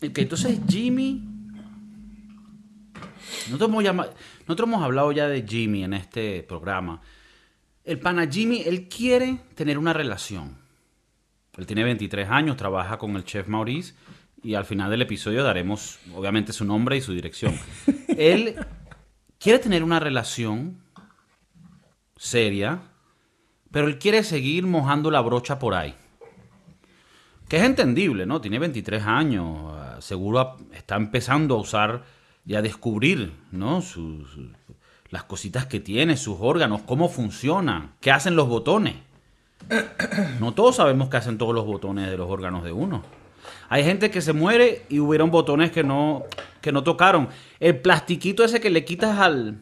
Entonces Jimmy. Nosotros hemos, nosotros hemos hablado ya de Jimmy en este programa. El pana Jimmy, él quiere tener una relación. Él tiene 23 años, trabaja con el chef Maurice y al final del episodio daremos obviamente su nombre y su dirección. él quiere tener una relación seria, pero él quiere seguir mojando la brocha por ahí. Que es entendible, ¿no? Tiene 23 años, seguro está empezando a usar y a descubrir, ¿no? Sus- sus- las cositas que tiene, sus órganos, cómo funcionan, qué hacen los botones. No todos sabemos qué hacen todos los botones de los órganos de uno. Hay gente que se muere y hubieron botones que no, que no tocaron. El plastiquito ese que le quitas al,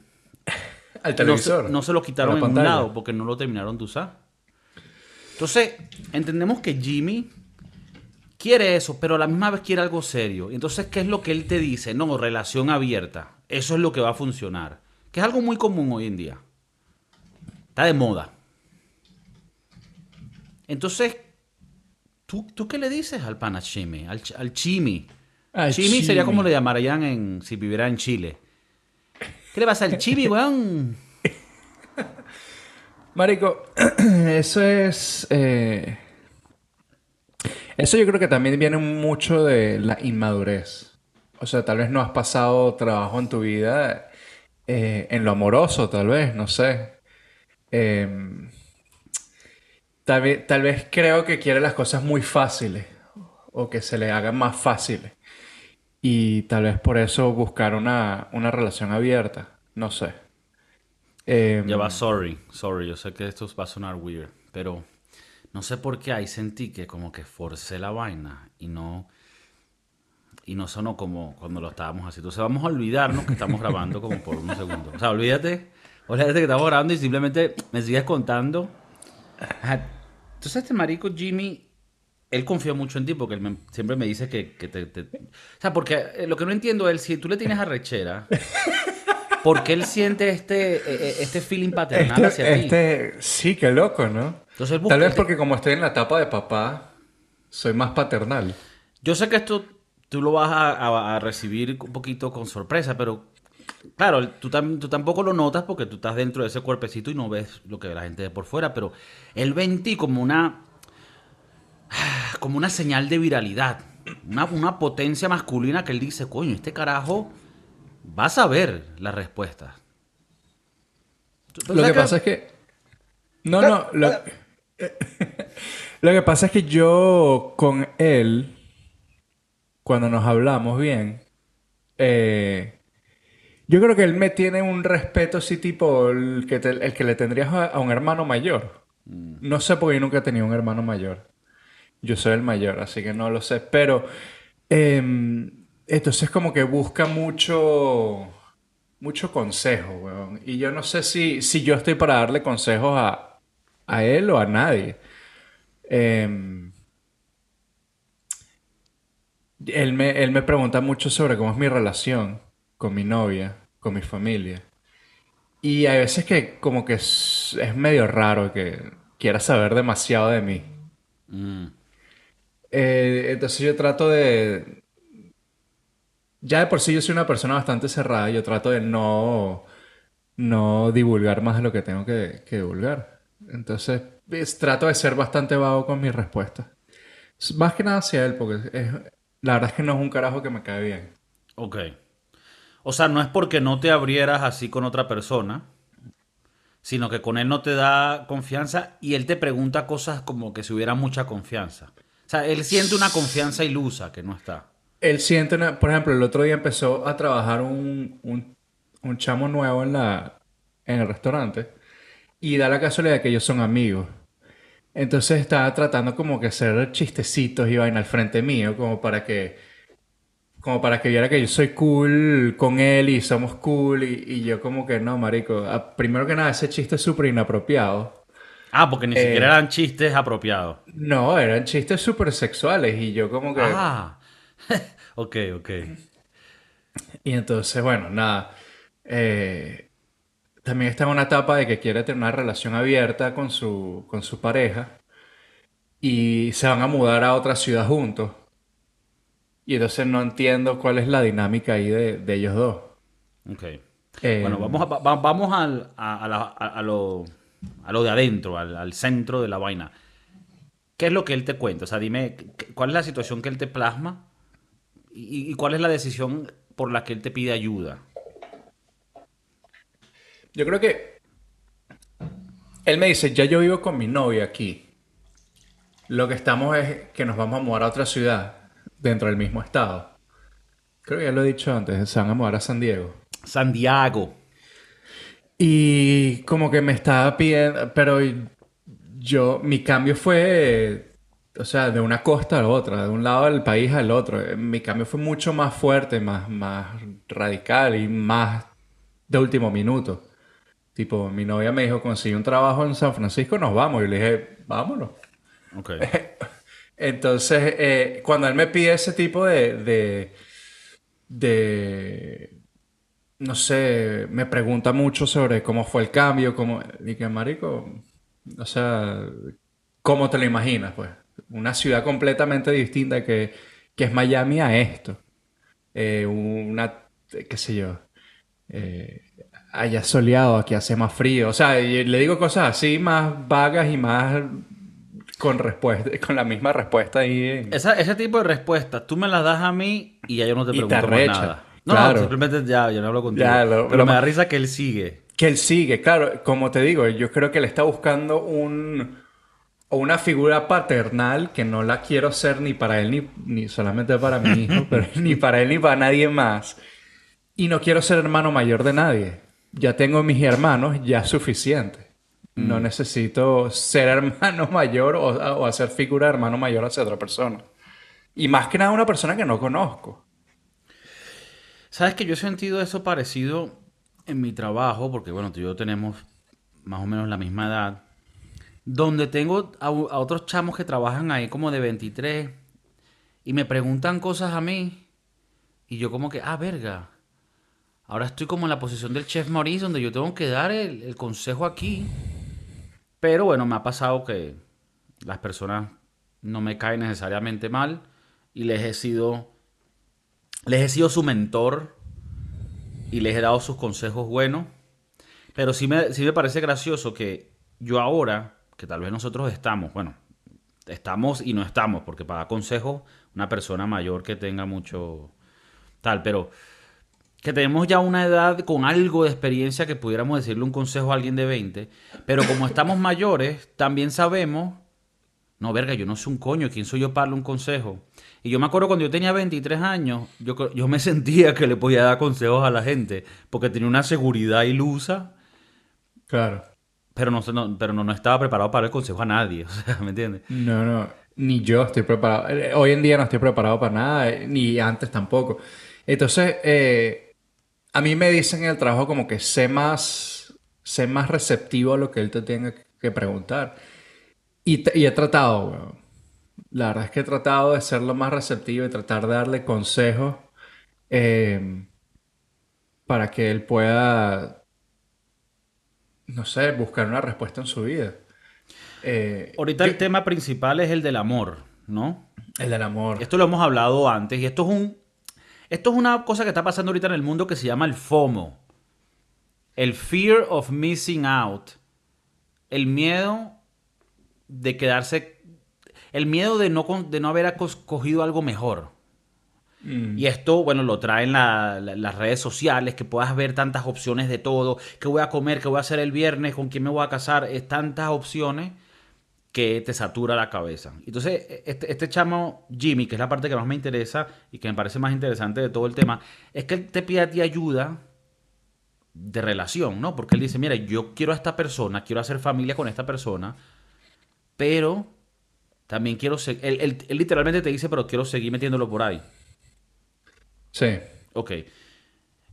Al no televisor. se, no se lo quitaron en un lado porque no lo terminaron de usar. Entonces, entendemos que Jimmy quiere eso, pero a la misma vez quiere algo serio. Entonces, ¿qué es lo que él te dice? No, relación abierta. Eso es lo que va a funcionar. Que es algo muy común hoy en día. Está de moda. Entonces, ¿tú, tú qué le dices al pana Chimi? Al, al Chimi. Al Chimi sería como le llamarían en, si viviera en Chile. ¿Qué le pasa al Chimi, weón? Marico, eso es. eh, Eso yo creo que también viene mucho de la inmadurez. O sea, tal vez no has pasado trabajo en tu vida eh, en lo amoroso, tal vez, no sé. Em, tal vez, tal vez creo que quiere las cosas muy fáciles o que se le hagan más fáciles. Y tal vez por eso buscar una, una relación abierta, no sé. Em, Ya va, sorry, sorry, yo sé que esto va a sonar weird, pero no sé por qué ahí sentí que como que forcé la vaina y no y no sonó como cuando lo estábamos haciendo. Entonces vamos a olvidarnos que estamos grabando como por unos segundos. O sea, olvídate, olvídate que estamos grabando y simplemente me sigues contando. Entonces este marico Jimmy, él confió mucho en ti porque él me- siempre me dice que, que te, te- O sea, porque eh, lo que no entiendo es si tú le tienes arrechera, ¿por qué él siente este, eh, eh, este feeling paternal Este, hacia ti? este- sí, qué loco, ¿no? Entonces Tal vez porque como estoy en la etapa de papá, soy más paternal. Yo sé que esto tú lo vas a, a- a recibir un poquito con sorpresa, pero claro, tú, tam- tú tampoco lo notas porque tú estás dentro de ese cuerpecito y no ves lo que la gente ve por fuera, pero él ve en ti como una como una señal de viralidad, una, una potencia masculina que él dice, coño, este carajo va a saber las respuestas. Lo ¿sabes que pasa es que... No, no, lo... lo que pasa es que yo con él, cuando nos hablamos bien, eh, yo creo que él me tiene un respeto así tipo el que, te- el que le tendrías a, a un hermano mayor. No sé porque yo nunca he tenido un hermano mayor. Yo soy el mayor, así que no lo sé. Pero em, entonces como que busca mucho, mucho consejo, weón. Y yo no sé si, si yo estoy para darle consejos a, a él o a nadie. Em, él me, él me pregunta mucho sobre cómo es mi relación con mi novia, con mi familia. Y hay veces que como que es, es medio raro que quiera saber demasiado de mí. Mm. Eh, entonces yo trato de... Ya de por sí yo soy una persona bastante cerrada. Yo trato de no, no divulgar más de lo que tengo que, que divulgar. Entonces es- trato de ser bastante vago con mis respuestas. Más que nada hacia él, porque es- la verdad es que no es un carajo que me cae bien. Ok. O sea, no es porque no te abrieras así con otra persona, sino que con él no te da confianza y él te pregunta cosas como que si hubiera mucha confianza. O sea, él siente una confianza ilusa que no está. Él siente una... Por ejemplo, el otro día empezó a trabajar un, un, un chamo nuevo en la, en el restaurante y da la casualidad que ellos son amigos. Entonces estaba tratando como que hacer chistecitos y vaina al frente mío como para que... Como para que viera que yo soy cool con él y somos cool y, y yo como que no, marico. Ah, Primero que nada, ese chiste es súper inapropiado. Ah, porque ni Eh. siquiera eran chistes apropiados. No, eran chistes súper sexuales y yo como que... Ah. ok, ok. Y entonces, bueno, nada. eh, también está en una etapa de que quiere tener una relación abierta con su, con su pareja. Y se van a mudar a otra ciudad juntos. Y entonces no entiendo cuál es la dinámica ahí de, de ellos dos. Ok. Eh, bueno, vamos, a, va- vamos al- a, a la- a- a lo, a lo de adentro, al, al centro de la vaina. ¿Qué es lo que él te cuenta? O sea, dime, ¿qué- ¿cuál es la situación que él te plasma? ¿Y, y cuál es la decisión por la que él te pide ayuda? Yo creo que él me dice, ya yo vivo con mi novia aquí. Lo que estamos es que nos vamos a mudar a otra ciudad dentro del mismo estado. Creo que ya lo he dicho antes, se van a mudar a San Diego. Santiago. Y como que me estaba pidiendo, pero yo, mi cambio fue, o sea, de una costa a la otra, de un lado del país al otro. Mi cambio fue mucho más fuerte, más, más radical y más de último minuto. Tipo, mi novia me dijo, conseguí un trabajo en San Francisco, nos vamos. Y le dije, vámonos. Ok. Entonces, eh, cuando él me pide ese tipo de, de, de, no sé, me pregunta mucho sobre cómo fue el cambio, cómo, y que, marico, o sea, ¿cómo te lo imaginas, pues? Una ciudad completamente distinta que, que es Miami a esto. Eh, una, qué sé yo, eh, allá soleado, aquí hace más frío. O sea, le digo cosas así más vagas y más con respuesta, con la misma respuesta ahí. en- Esa- ese tipo de respuestas, tú me las das a mí y ya yo no te Y te pregunto más nada. No, Claro. simplemente ya, yo no hablo contigo. Ya, lo- Pero lo me da risa que él sigue. Que él sigue, claro, como te digo, yo creo que él está buscando un una figura paternal que no la quiero ser ni para él ni, ni solamente para mi hijo, pero ni para él ni para nadie más. Y no quiero ser hermano mayor de nadie. Ya tengo mis hermanos, ya es suficiente. No necesito ser hermano mayor o, o hacer figura de hermano mayor hacia otra persona. Y más que nada una persona que no conozco. Sabes que yo he sentido eso parecido en mi trabajo, porque bueno, tú y yo tenemos más o menos la misma edad, donde tengo a, a otros chamos que trabajan ahí como de 23 y me preguntan cosas a mí y yo como que, ah, verga, ahora estoy como en la posición del chef Maurice donde yo tengo que dar el, consejo aquí. Pero bueno, me ha pasado que las personas no me caen necesariamente mal y les he sido les he sido su mentor y les he dado sus consejos buenos. Pero sí me, sí me parece gracioso que yo ahora, que tal vez nosotros estamos, bueno, estamos y no estamos, porque para consejos, una persona mayor que tenga mucho tal, pero que tenemos ya una edad con algo de experiencia que pudiéramos decirle un consejo a alguien de 20, pero como estamos mayores, también sabemos, no, verga, yo no soy un coño, ¿quién soy yo para darle un consejo? Y yo me acuerdo cuando yo tenía 23 años, yo, yo me sentía que le podía dar consejos a la gente, porque tenía una seguridad ilusa, Claro. pero no, sé, no- pero no, no estaba preparado para dar el consejo a nadie, o sea, ¿me entiendes? No, no, ni yo estoy preparado. Eh, Hoy en día no estoy preparado para nada, eh, ni antes tampoco. Entonces, eh, a mí me dicen en el trabajo como que sé más, sé más receptivo a lo que él te tenga que preguntar. Y, t- y he tratado, weón. La verdad es que he tratado de ser lo más receptivo y tratar de darle consejos eh, para que él pueda, no sé, buscar una respuesta en su vida. Eh, Ahorita el tema principal es el del amor, ¿no? el del amor. Esto lo hemos hablado antes y esto es un esto es una cosa que está pasando ahorita en el mundo que se llama el FOMO. El fear of missing out. El miedo de quedarse el miedo de no de no haber cogido algo mejor. Mm. Y esto, bueno, lo traen la- la- las redes sociales, que puedas ver tantas opciones de todo, qué voy a comer, qué voy a hacer el viernes, con quién me voy a casar, es tantas opciones que te satura la cabeza. Entonces, este, este chamo Jimmy, que es la parte que más me interesa y que me parece más interesante de todo el tema, es que él te pide a ti ayuda de relación, ¿no? Porque él dice, mira, yo quiero a esta persona, quiero hacer familia con esta persona, pero también quiero seguir, él, él- él literalmente te dice, pero quiero seguir metiéndolo por ahí. Sí. Ok.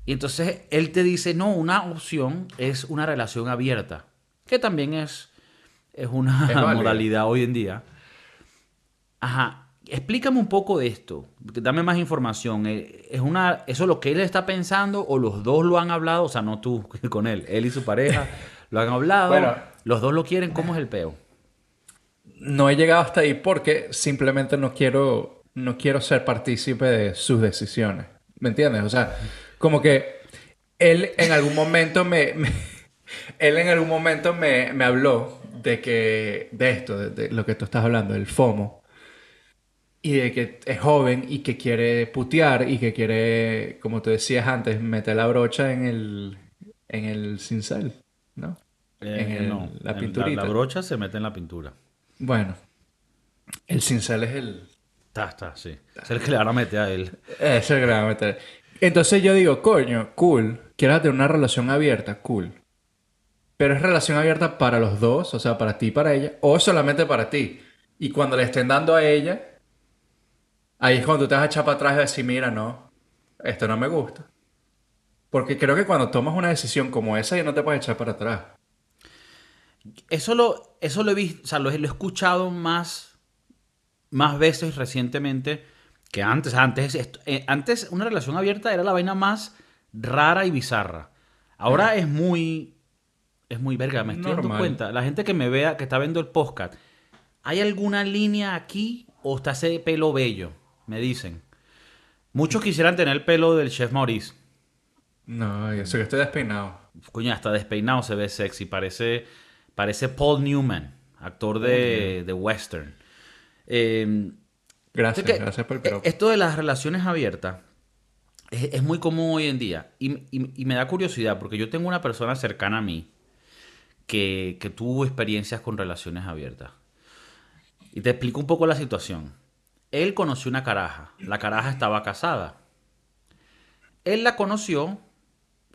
Y entonces él te dice, no, una opción es una relación abierta, que también es, es una Es modalidad hoy en día. Ajá. Explícame un poco de esto. Dame más información. Eh, ¿Es una, ¿Eso es lo que él está pensando o los dos lo han hablado? O sea, no tú con él, él y su pareja lo han hablado. Bueno. los dos lo quieren. ¿Cómo es el peo? No he llegado hasta ahí porque simplemente no quiero no quiero ser partícipe de sus decisiones. ¿Me entiendes? O sea, como que él en algún momento me, me- él en algún momento me, me habló de que, de esto, de, de lo que tú estás hablando, del FOMO. Y de que es joven y que quiere putear y que quiere, como tú decías antes, meter la brocha en el, en el cincel, ¿no? en Eh, el- no, la en pinturita. La, brocha se mete en la pintura. Bueno, el cincel es el, Está, está, sí. Es el que le van a meter a él. Es el que le va a meter. Entonces yo digo, coño, cool. Quieres tener una relación abierta, cool. Pero es relación abierta para los dos, o sea, para ti y para ella, o solamente para ti. Y cuando le estén dando a ella, ahí es cuando tú te vas a echar para atrás y decir, mira, no, esto no me gusta. Porque creo que cuando tomas una decisión como esa, ya no te puedes echar para atrás. Eso lo, eso lo he visto, o sea, lo, lo he escuchado más, más veces recientemente que antes. Antes, esto- eh, antes una relación abierta era la vaina más rara y bizarra. Ahora es muy, es muy verga, me estoy dando cuenta. La gente que me vea, que está viendo el podcast, ¿hay alguna línea aquí o está ese pelo bello? Me dicen. Muchos quisieran tener el pelo del chef Maurice. No, eso que estoy despeinado. Coño, hasta despeinado se ve sexy. Parece, parece Paul Newman, actor de, de western. Eh, Gracias, que, gracias por el piropo. Esto de las relaciones abiertas es, es muy común hoy en día. Y, y- y me da curiosidad porque yo tengo una persona cercana a mí que, tuvo experiencias con relaciones abiertas. Y te explico un poco la situación. Él conoció una caraja. La caraja estaba casada. Él la conoció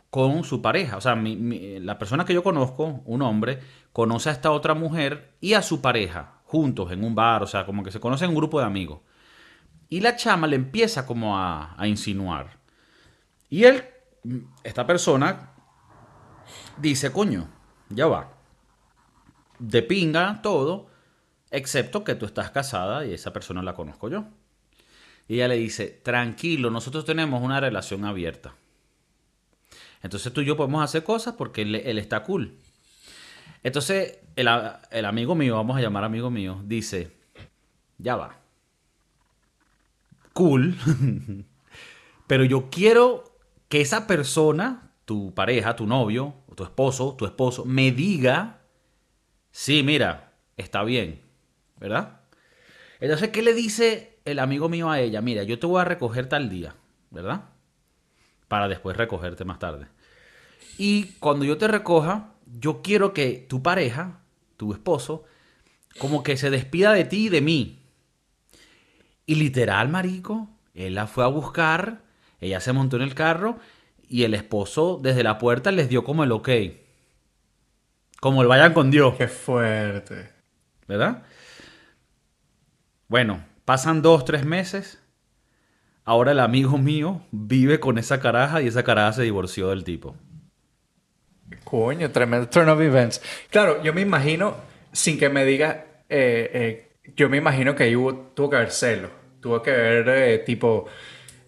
con su pareja. O sea, la persona que yo conozco, un hombre, conoce a esta otra mujer y a su pareja, juntos en un bar. O sea, como que se conocen en un grupo de amigos. Y la chama le empieza como a, a insinuar. Y él, esta persona, dice, coño, ya va. De pinga todo, excepto que tú estás casada y esa persona la conozco yo. Y ella le dice, tranquilo, nosotros tenemos una relación abierta. Entonces tú y yo podemos hacer cosas porque él, está cool. Entonces el, el amigo mío, vamos a llamar amigo mío, dice, ya va. Cool. Pero yo quiero que esa persona, tu pareja, tu novio, tu esposo, tu esposo, me diga, sí, mira, está bien, ¿verdad? Entonces, ¿qué le dice el amigo mío a ella? Mira, yo te voy a recoger tal día, ¿verdad? Para después recogerte más tarde. Y cuando yo te recoja, yo quiero que tu pareja, tu esposo, como que se despida de ti y de mí. Y literal, marico, él la fue a buscar, ella se montó en el carro y el esposo desde la puerta les dio como el ok. Como el vayan con Dios. Qué fuerte. ¿verdad? Bueno, pasan dos, tres meses. Ahora el amigo mío vive con esa caraja y esa caraja se divorció del tipo. Coño, tremendo turn of events. Claro, yo me imagino, sin que me diga, eh, eh, yo me imagino que ahí hubo, tuvo que haber celo. Tuvo que haber, eh, tipo,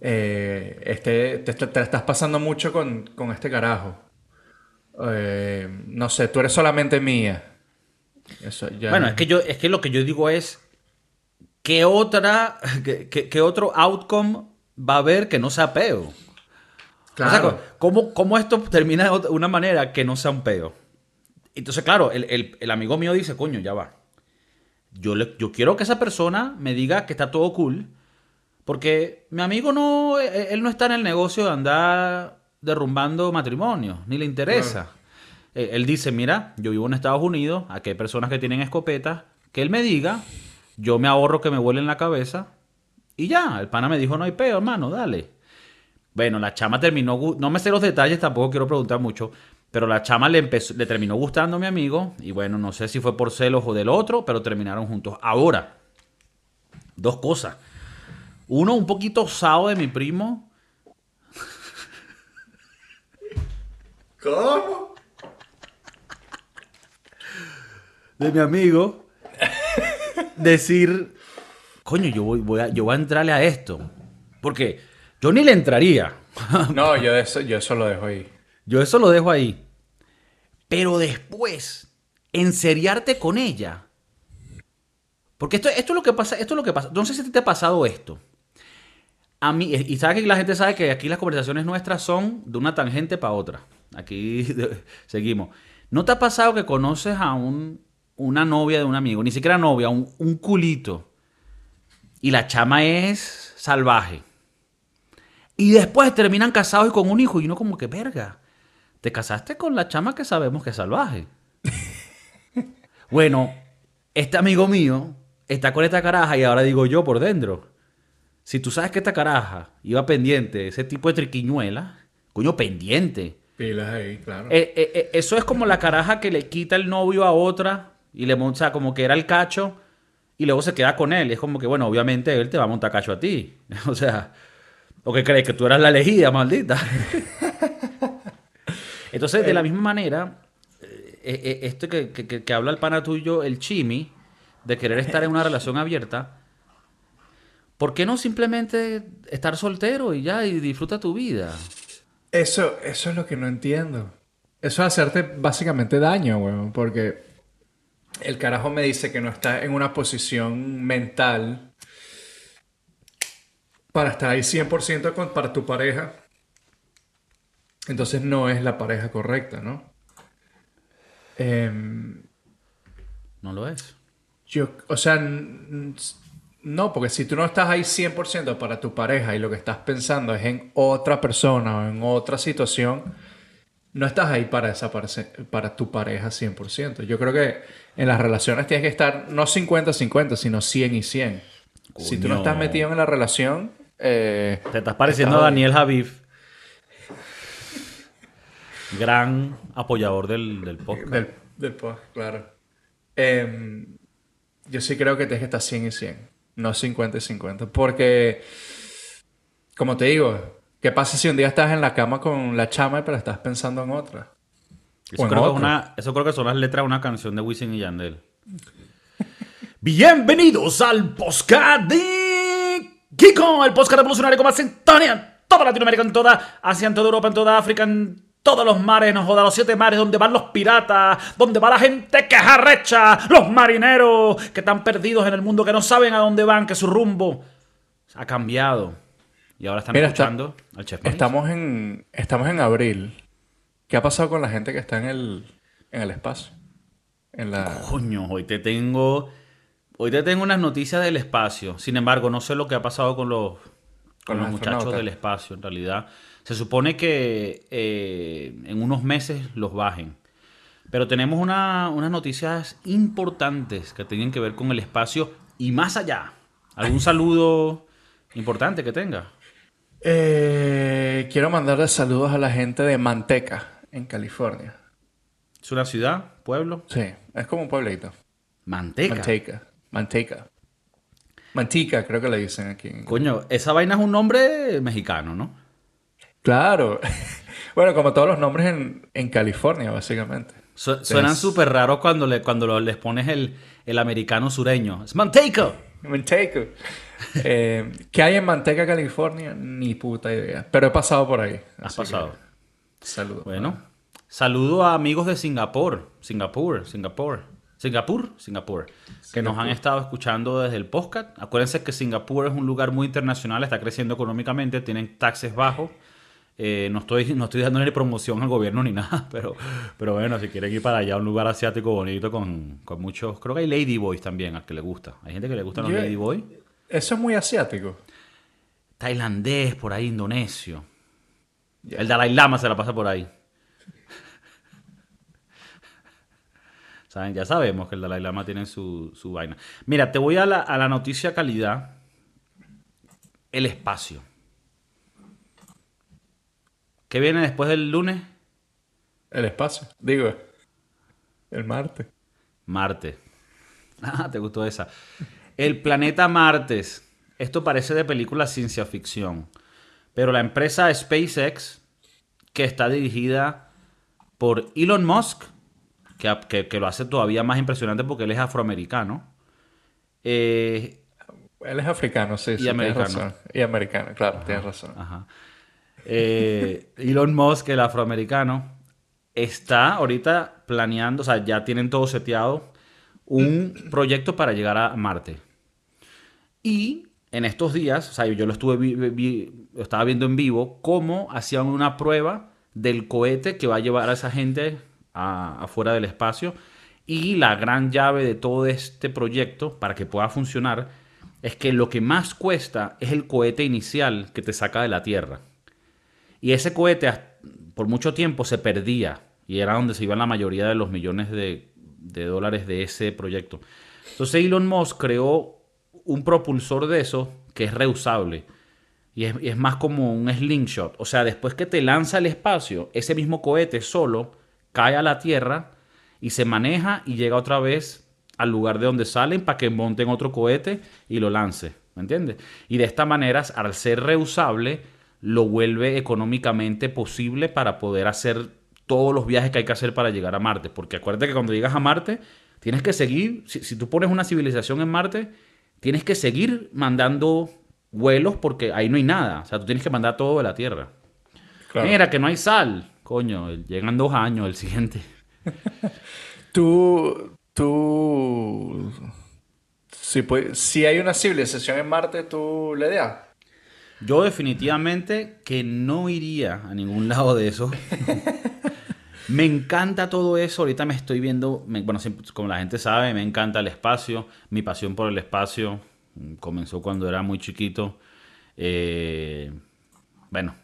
eh, este, te, la estás pasando mucho con, con este carajo. Eh, no sé, tú eres solamente mía. Eso ya. Bueno, es que yo, es que lo que yo digo es ¿qué otra, qué, qué- qué otro outcome va a haber que no sea peo? Claro. O sea, ¿cómo, cómo esto termina de una manera que no sea un peo? Entonces, claro, el, el- el amigo mío dice, coño, ya va. Yo, le- yo quiero que esa persona me diga que está todo cool, porque mi amigo no, él él no está en el negocio de andar derrumbando matrimonios, ni le interesa. Eh, Él dice, mira, yo vivo en Estados Unidos, aquí hay personas que tienen escopetas, que él me diga, yo me ahorro que me vuelen la cabeza, y ya, el pana me dijo, no hay peo, hermano, dale. Bueno, la chama terminó, no me sé los detalles, tampoco quiero preguntar mucho, pero la chama le, empezó, le terminó gustando a mi amigo, y bueno, no sé si fue por celos o del otro, pero terminaron juntos. Ahora, dos cosas. Uno, un poquito osado de mi primo, ¿Cómo? de mi amigo, decir, coño, yo voy, voy a, yo voy a entrarle a esto. Porque yo ni le entraría. No, yo eso, yo eso lo dejo ahí. Yo eso lo dejo ahí. Pero después, enseriarte con ella. Porque esto, esto es lo que pasa, esto es lo que pasa. No sé si te ha pasado esto. A mí, y sabes que la gente sabe que aquí las conversaciones nuestras son de una tangente para otra. Aquí seguimos. ¿No te ha pasado que conoces a un, una novia de un amigo, ni siquiera novia, un, un culito, y la chama es salvaje? Y después terminan casados y con un hijo, y uno como que, verga, te casaste con la chama que sabemos que es salvaje. bueno, este amigo mío está con esta caraja y ahora digo yo por dentro. Si tú sabes que esta caraja iba pendiente, ese tipo de triquiñuela, coño, pendiente. Pilas ahí, claro. Eh, eh, eh, eso es como la caraja que le quita el novio a otra y le monta como que era el cacho y luego se queda con él. Es como que, bueno, obviamente él te va a montar cacho a ti. o sea, ¿o qué crees? Que tú eras la elegida, maldita. Entonces, de la misma manera, esto que, que, que habla el pana tuyo, el chimi, de querer estar en una relación abierta, ¿por qué no simplemente estar soltero y ya y disfruta tu vida? Eso, eso es lo que no entiendo. Eso es hacerte básicamente daño, weón, porque el carajo me dice que no está en una posición mental para estar ahí 100% con, para tu pareja. Entonces no es la pareja correcta, ¿no? Em, no lo es. Yo, o sea, no, porque si tú no estás ahí 100% para tu pareja y lo que estás pensando es en otra persona o en otra situación, no estás ahí para, esa, para tu pareja 100%. Yo creo que en las relaciones tienes que estar no 50-50, sino 100 y 100. Si tú no estás metido en la relación... Eh, Te estás pareciendo a Daniel Javif. Gran apoyador del, del podcast. Del, del podcast, claro. Eh, yo sí creo que tienes que estar 100 y 100 no 50 y 50. Porque, como te digo, ¿qué pasa si un día estás en la cama con la chama pero estás pensando en otra? Eso, creo, Que eso creo que son las letras de una canción de Wisin y Yandel. Bienvenidos al podcast de Kiko, el podcast revolucionario con más en toda Latinoamérica, en toda Asia, en toda Europa, en toda África, en todos los mares, nos joda, los siete mares, donde van los piratas, donde va la gente que es arrecha, los marineros que están perdidos en el mundo, que no saben a dónde van, que su rumbo ha cambiado. Y ahora están escuchando al chef Estamos en, estamos en abril. ¿Qué ha pasado con la gente que está en el, en el espacio? En la... Coño, hoy te tengo... Hoy te tengo unas noticias del espacio. Sin embargo, no sé lo que ha pasado con los, con, los muchachos del espacio, en realidad. Se supone que eh, en unos meses los bajen. Pero tenemos unas noticias importantes que tienen que ver con el espacio y más allá. ¿Algún saludo importante que tenga? Eh, quiero mandarle saludos a la gente de Manteca, en California. ¿Es una ciudad? ¿Pueblo? Sí, es como un pueblito. Manteca. Manteca. Manteca. Mantica, creo que le dicen aquí. Coño, esa vaina es un nombre mexicano, ¿no? Claro. bueno, como todos los nombres en, California, básicamente. suenan súper raros cuando, le, cuando les pones el, el americano sureño. Es Manteca. Manteca. eh, ¿Qué hay en Manteca, California? Ni puta idea. Pero he pasado por ahí. Has pasado. Saludos. Bueno. Saludo a amigos de Singapur. Singapur, Singapur. Singapur, Singapur, que nos han estado escuchando desde el podcast. Acuérdense que Singapur es un lugar muy internacional, está creciendo económicamente, tienen taxes bajos. Eh, no, estoy, no estoy dándole promoción al gobierno ni nada, pero, pero bueno, si quieren ir para allá, un lugar asiático bonito con, con muchos. Creo que hay Ladyboys también, al que le gusta. Hay gente que le gustan los Ladyboys. Eso es muy asiático. Tailandés, por ahí, indonesio. El Dalai Lama se la pasa por ahí. ¿Saben? Ya sabemos que el Dalai Lama tiene su, su vaina. Mira, te voy a la, a la noticia calidad. El espacio. ¿Qué viene después del lunes? El espacio. Digo, el Marte. Marte. Ah, te gustó esa. El planeta Martes. Esto parece de película ciencia ficción. Pero la empresa SpaceX, que está dirigida por Elon Musk, que, que, lo hace todavía más impresionante porque él es afroamericano. Eh, él es africano, sí. Y americano. Y americano, claro, tienes razón. Ajá. Eh, Elon Musk, el afroamericano, está ahorita planeando, o sea, ya tienen todo seteado, un proyecto para llegar a Marte. Y en estos días, o sea, yo lo estuve estaba viendo en vivo, cómo hacían una prueba del cohete que va a llevar a esa gente afuera del espacio. Y la gran llave de todo este proyecto, para que pueda funcionar, es que lo que más cuesta es el cohete inicial que te saca de la Tierra. Y ese cohete por mucho tiempo se perdía y era donde se iban la mayoría de los millones de, de dólares de ese proyecto. Entonces Elon Musk creó un propulsor de eso que es reusable y es, y es más como un slingshot. O sea, después que te lanza al espacio, ese mismo cohete solo cae a la Tierra y se maneja y llega otra vez al lugar de donde salen para que monten otro cohete y lo lance. ¿Me entiendes? Y de esta manera, al ser reusable, lo vuelve económicamente posible para poder hacer todos los viajes que hay que hacer para llegar a Marte. Porque acuérdate que cuando llegas a Marte, tienes que seguir, si, si tú pones una civilización en Marte, tienes que seguir mandando vuelos porque ahí no hay nada. O sea, tú tienes que mandar todo de la Tierra. Claro. Mira, que no hay sal. Coño, llegan dos años el siguiente. Tú, tú, si, pu- si hay una civilización en Marte, tú le das. Yo definitivamente que no iría a ningún lado de eso. me encanta todo eso. Ahorita me estoy viendo, me- bueno, siempre- como la gente sabe, me encanta el espacio. Mi pasión por el espacio mm, comenzó cuando era muy chiquito. Eh, bueno,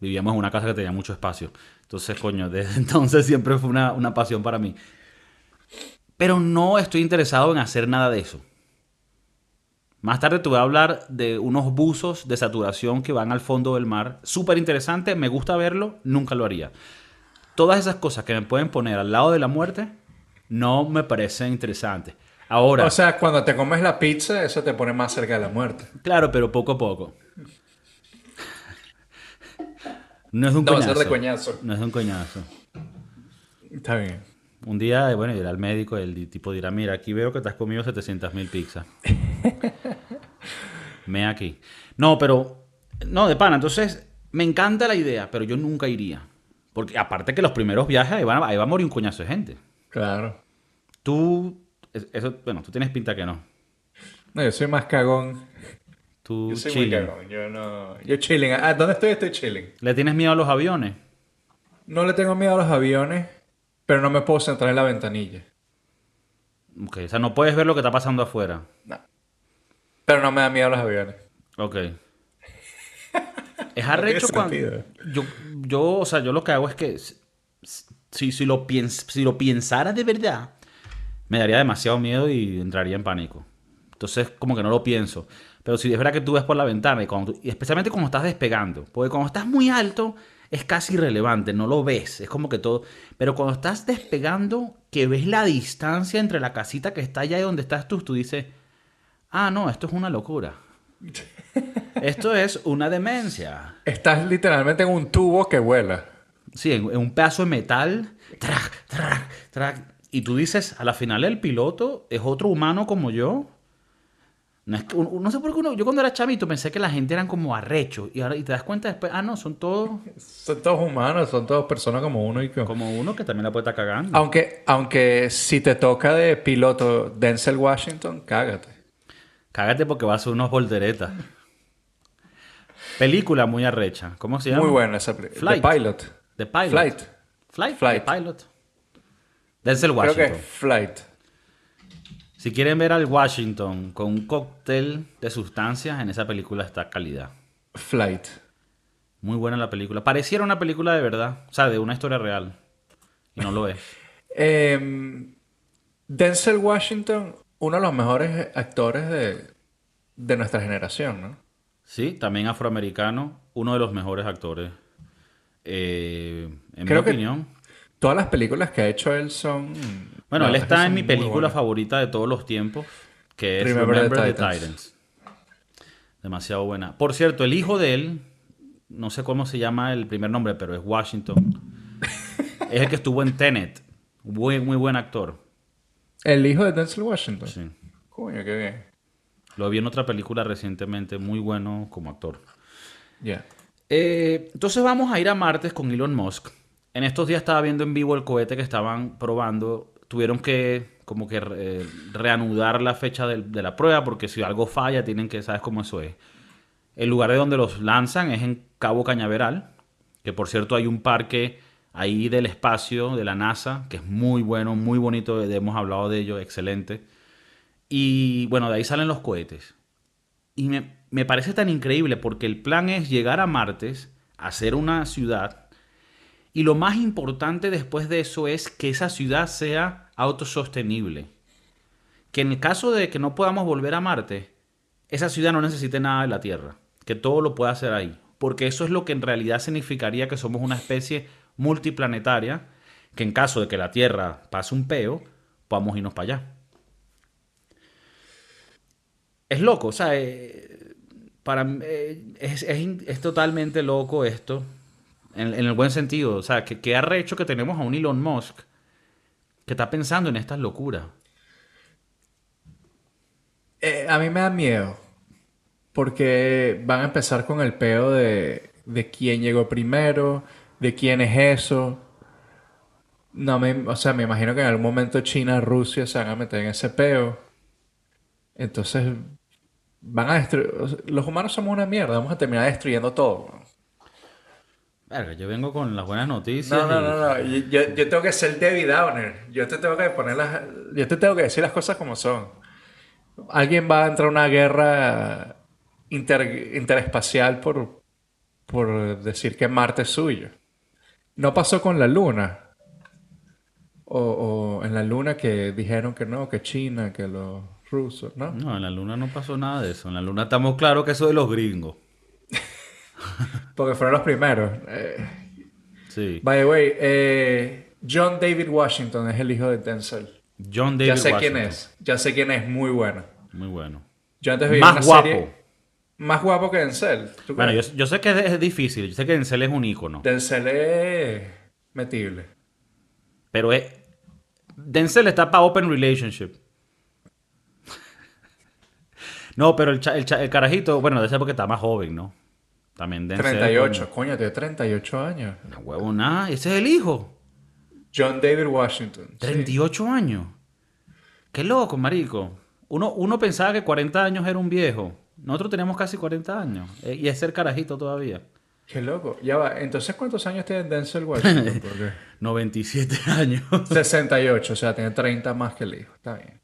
vivíamos en una casa que tenía mucho espacio. Entonces, coño, desde entonces siempre fue una, una pasión para mí. Pero no estoy interesado en hacer nada de eso. Más tarde te voy a hablar de unos buzos de saturación que van al fondo del mar. Súper interesante, me gusta verlo, nunca lo haría. Todas esas cosas que me pueden poner al lado de la muerte no me parecen interesantes. Ahora, O sea, cuando te comes la pizza, eso te pone más cerca de la muerte. claro, pero poco a poco. No es un No coñazo. No es un coñazo. Está bien. Un día, bueno, irá al médico y el tipo dirá, mira, aquí veo que te has comido 700 mil pizzas. Me aquí. No, pero, no, de pana. Entonces, me encanta la idea, pero yo nunca iría. Porque aparte que los primeros viajes, ahí, van ahí va a morir un coñazo de gente. Claro. Tú, es- eso, bueno, tú tienes pinta que no. No, yo soy más cagón. Tú Yo soy muy cagón. Yo no. Yo chilling. Ah, ¿dónde estoy? Estoy chilling. ¿Le tienes miedo a los aviones? No le tengo miedo a los aviones, pero no me puedo centrar en la ventanilla. Ok, o sea, no puedes ver lo que está pasando afuera. No. Pero no me da miedo a los aviones. Ok. Es arrecho tiene cuando... sentido. Yo, yo, o sea, yo lo que hago es que si, si, si lo, piens, si lo pensara de verdad, me daría demasiado miedo y entraría en pánico. Entonces, como que no lo pienso. Pero si es verdad que tú ves por la ventana, y, cuando tú- y especialmente cuando estás despegando, porque cuando estás muy alto es casi irrelevante, no lo ves, es como que todo... Pero cuando estás despegando, que ves la distancia entre la casita que está allá y donde estás tú, tú dices, ah, no, esto es una locura. Esto es una demencia. Estás literalmente en un tubo que vuela. Sí, en, en un pedazo de metal. Trac, trac, trac. Y tú dices, a la final el piloto es otro humano como yo. No, es que, uno- no sé por qué uno, yo cuando era chavito pensé que la gente eran como arrechos. Y ahora y te das cuenta después, ah, no, son todos Son todos humanos, son todos personas como uno y que... como uno que también la puede estar cagando. Aunque, aunque si te toca de piloto Denzel Washington, cágate. Cágate porque vas a ser unos volteretas. Película muy arrecha. ¿Cómo se llama? Muy buena esa película. The Pilot. The Pilot. Flight. Flight. Flight. The Pilot. Denzel Creo que Washington. Flight. Si quieren ver al Washington con un cóctel de sustancias, en esa película está calidad. Flight. Muy buena la película. Pareciera una película de verdad, o sea, de una historia real. Y no lo es. Em, Denzel Washington, uno de los mejores actores de, de nuestra generación, ¿no? Sí, también afroamericano, uno de los mejores actores. Eh, en Creo mi que- opinión. Todas las películas que ha hecho él son... Bueno, él está en mi película favorita de todos los tiempos, que es Remember Remember, the the, Titans. Demasiado buena. Por cierto, el hijo de él, no sé cómo se llama el primer nombre, pero es Washington. es el que estuvo en Tenet. Muy, muy buen actor. El hijo de Denzel Washington. Sí. Coño, qué bien. Lo vi en otra película recientemente, muy bueno como actor. Ya. Eh, entonces vamos a ir a Marte con Elon Musk. En estos días estaba viendo en vivo el cohete que estaban probando. Tuvieron que como que eh, reanudar la fecha de, de la prueba, porque si algo falla, tienen que, ¿sabes cómo eso es? El lugar de donde los lanzan es en Cabo Cañaveral, que por cierto hay un parque ahí del espacio de la NASA, que es muy bueno, muy bonito, hemos hablado de ello, excelente. Y bueno, de ahí salen los cohetes. Y me, me parece tan increíble porque el plan es llegar a Martes, hacer una ciudad, y lo más importante después de eso es que esa ciudad sea autosostenible. Que en el caso de que no podamos volver a Marte, esa ciudad no necesite nada de la Tierra, que todo lo pueda hacer ahí. Porque eso es lo que en realidad significaría que somos una especie multiplanetaria, que en caso de que la Tierra pase un peo, podamos irnos para allá. Es loco, o sea, eh, para, eh, es, es, es totalmente loco esto. En, el buen sentido. O sea, que, que arrecho que tenemos a un Elon Musk que está pensando en estas locuras. Eh, a mí me da miedo. Porque van a empezar con el peo de, de quién llegó primero, de quién es eso. No me, o sea, me imagino que en algún momento China, Rusia se van a meter en ese peo. Entonces, van a destruir. Los humanos somos una mierda, vamos a terminar destruyendo todo. Verga, yo vengo con las buenas noticias. No, no, y- no, no. Yo, yo tengo que ser David Downer. Yo te tengo que poner las. Yo te tengo que decir las cosas como son. Alguien va a entrar a una guerra inter- interespacial por, por decir que Marte es suyo. No pasó con la Luna. O, o en la Luna que dijeron que no, que China, que los rusos, ¿no? No, en la luna no pasó nada de eso. En la luna estamos claros que eso de los gringos. Porque fueron los primeros. Eh, Sí. by the way, eh, John David Washington es el hijo de Denzel. John David Ya sé Washington. quién es. Ya sé quién es. Muy bueno. Muy bueno. Yo antes vi Más una guapo. serie- Más guapo que Denzel. ¿Tú Bueno, yo, sé que es, es difícil. Yo sé que Denzel es un ícono. Denzel es metible. Pero es... Denzel está para Open Relationship. no, pero el, cha- el, cha- el carajito... Bueno, debe ser porque está más joven, ¿no? También Denzel... 38. Coño, tiene 38 años. No, huevo, nada. Ese es el hijo. John David Washington. sí. 38 años. Qué loco, marico. Uno, uno pensaba que 40 años era un viejo. Nosotros tenemos casi 40 años. Eh, Y es el carajito todavía. Qué loco. Ya va. Entonces, ¿cuántos años tiene Denzel Washington? Porque 97 años. 68. O sea, tiene 30 más que el hijo. Está bien.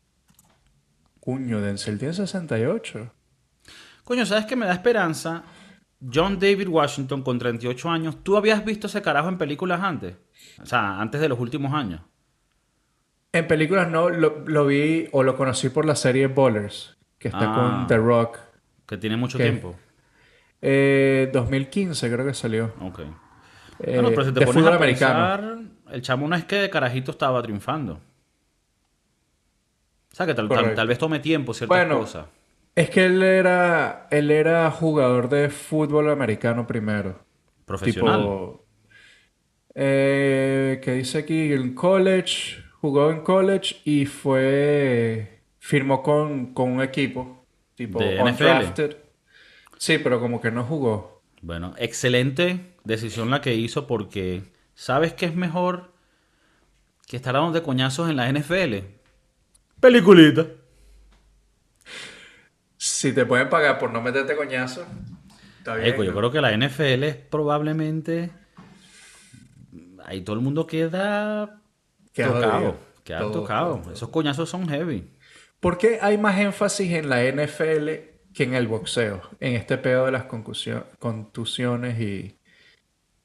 Cuño, Denzel tiene 68. Coño, ¿sabes qué me da esperanza? John David Washington con 38 años. ¿Tú habías visto ese carajo en películas antes? O sea, antes de los últimos años. En películas no, lo, lo vi o lo conocí por la serie Ballers, que está Ah. con The Rock. Que tiene mucho tiempo. Eh, 2015 creo que salió. Ok. Eh, Bueno, pero si te de pones fútbol a americano. pensar, el chamo no es que de carajito estaba triunfando. O sea, que tal, tal vez tome tiempo ciertas Bueno, cosas. Es que él era, él era jugador de fútbol americano primero. Profesional. Tipo, eh, que dice aquí, en college, jugó en college y fue, firmó con, con un equipo, tipo De undrafted. Sí, pero como que no jugó. Bueno, excelente decisión la que hizo porque ¿sabes qué es mejor que estar dando de coñazos en la NFL? Peliculita. Si te pueden pagar por no meterte coñazo, está bien. Eco, yo creo que la NFL es probablemente... Ahí todo el mundo queda Queda tocado. jodido. Queda Todo, tocado. todo, todo. Esos coñazos son heavy. ¿Por qué hay más énfasis en la NFL que en el boxeo? En este pedo de las contusiones y...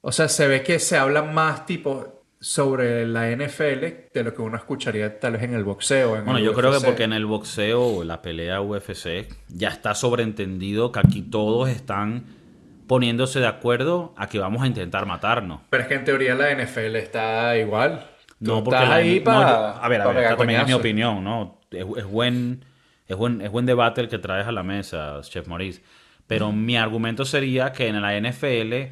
O sea, se ve que se habla más tipo sobre la NFL de lo que uno escucharía tal vez en el boxeo. en Bueno, el yo creo que porque en el boxeo o la pelea UFC ya está sobreentendido que aquí todos están poniéndose de acuerdo a que vamos a intentar matarnos. Pero es que en teoría la NFL está igual. Tú No, porque estás la- ahí no, para... yo- a ver, a ver, esta también es mi opinión, ¿no? Es, es buen, es, buen, es buen debate el que traes a la mesa, Chef Maurice. Pero mi argumento sería que en la NFL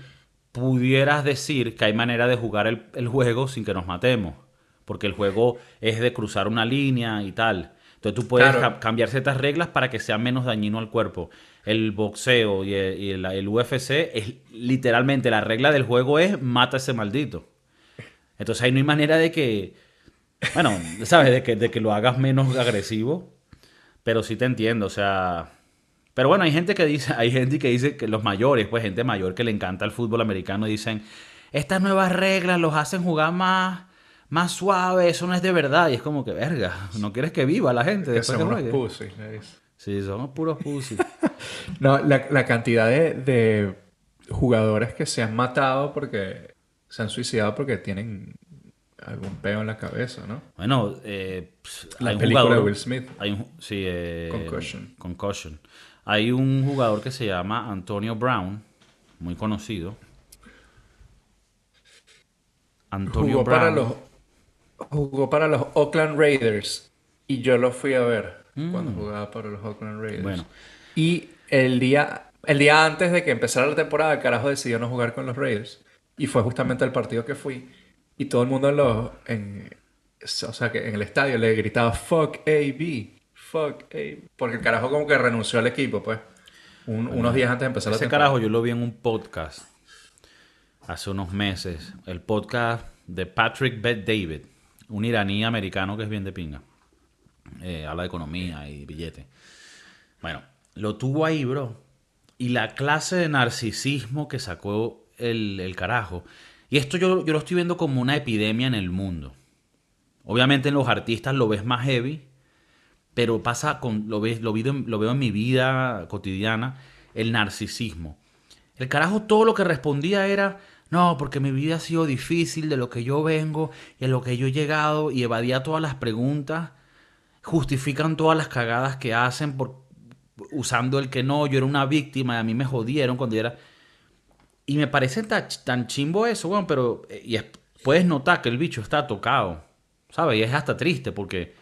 pudieras decir que hay manera de jugar el, el juego sin que nos matemos. Porque el juego es de cruzar una línea y tal. Entonces tú puedes Claro. ca- cambiar ciertas reglas para que sea menos dañino al cuerpo. El boxeo y el, y el- el UFC es literalmente la regla del juego es mata a ese maldito. Entonces ahí no hay manera de que Bueno, sabes, de que, de que lo hagas menos agresivo, pero sí te entiendo, o sea... Pero bueno, hay gente que dice, hay gente que dice que los mayores, pues gente mayor que le encanta el fútbol americano, dicen, estas nuevas reglas los hacen jugar más, más suave, eso no es de verdad. Y es como que, verga, no quieres que viva la gente Que después son que unos dice. Sí, son puros pussy. No, la, la cantidad de, de jugadores que se han matado porque se han suicidado porque tienen algún peo en la cabeza, ¿no? bueno, eh, La hay un película jugador... de Will Smith. Hay un, sí, eh, Concussion. Concussion. Hay un jugador que se llama Antonio Brown, muy conocido. Antonio Jugó Brown. para los jugó para los Oakland Raiders y yo lo fui a ver cuando jugaba para los Oakland Raiders. Mm. Bueno. Y el día el día antes de que empezara la temporada, el carajo decidió no jugar con los Raiders y fue justamente el partido que fui y todo el mundo en los en o sea que en el estadio le gritaba fuck AB, fuck porque el carajo como que renunció al equipo, pues. Un- unos días antes de empezar la Ese temporada. carajo yo lo vi en un podcast hace unos meses. El podcast de Patrick Bet David, un iraní americano que es bien de pinga. Eh, habla de economía y billete. Bueno, lo tuvo ahí, bro. Y la clase de narcisismo que sacó el, el carajo. Y esto yo, yo lo estoy viendo como una epidemia en el mundo. Obviamente en los artistas lo ves más heavy, pero pasa con lo ves lo, veo lo veo en mi vida cotidiana el narcisismo. El carajo todo lo que respondía era no porque mi vida ha sido difícil de lo que yo vengo y a lo que yo he llegado y evadía todas las preguntas justifican todas las cagadas que hacen por usando el que no yo era una víctima y a mí me jodieron cuando yo era y me parece tan, tan chimbo eso bueno pero eh, y es- puedes notar que el bicho está tocado sabes y es hasta triste porque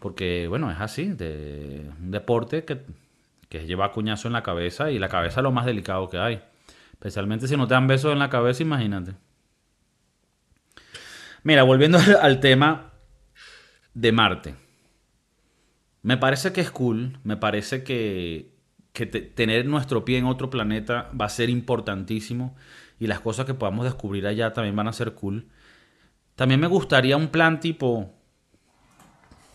porque, bueno, es así, de un deporte que, que lleva cuñazo en la cabeza y la cabeza es lo más delicado que hay. Especialmente si no te dan besos en la cabeza, imagínate. Mira, volviendo al, tema de Marte. Me parece que es cool, me parece que, que te- tener nuestro pie en otro planeta va a ser importantísimo y las cosas que podamos descubrir allá también van a ser cool. También me gustaría un plan tipo,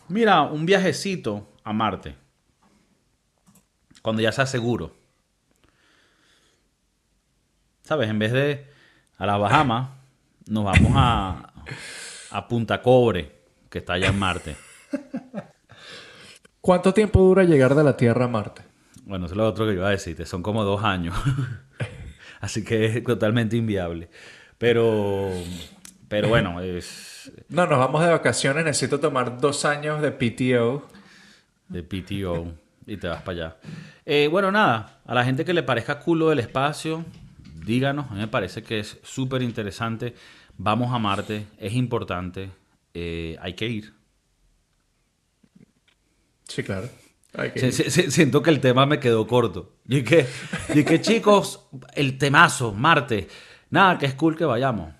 Mira, un viajecito a Marte. Cuando ya sea seguro. ¿Sabes? En vez de a las Bahamas, nos vamos a, a Punta Cobre, que está allá en Marte. ¿Cuánto tiempo dura llegar de la Tierra a Marte? Bueno, eso es lo otro que iba a decirte. Son como dos años. Así que es totalmente inviable. Pero, pero bueno, es No, nos vamos de vacaciones. Necesito tomar dos años de PTO. de PTO y te vas para allá. Eh, bueno, nada, a la gente que le parezca culo del espacio, díganos, a mí me parece que es súper interesante. Vamos a Marte, es importante, eh, hay que ir. Sí, claro. Hay que Se- ir. se- se- siento que el tema me quedó corto. Y que, y que chicos, el temazo, Marte, nada, que es cool que vayamos.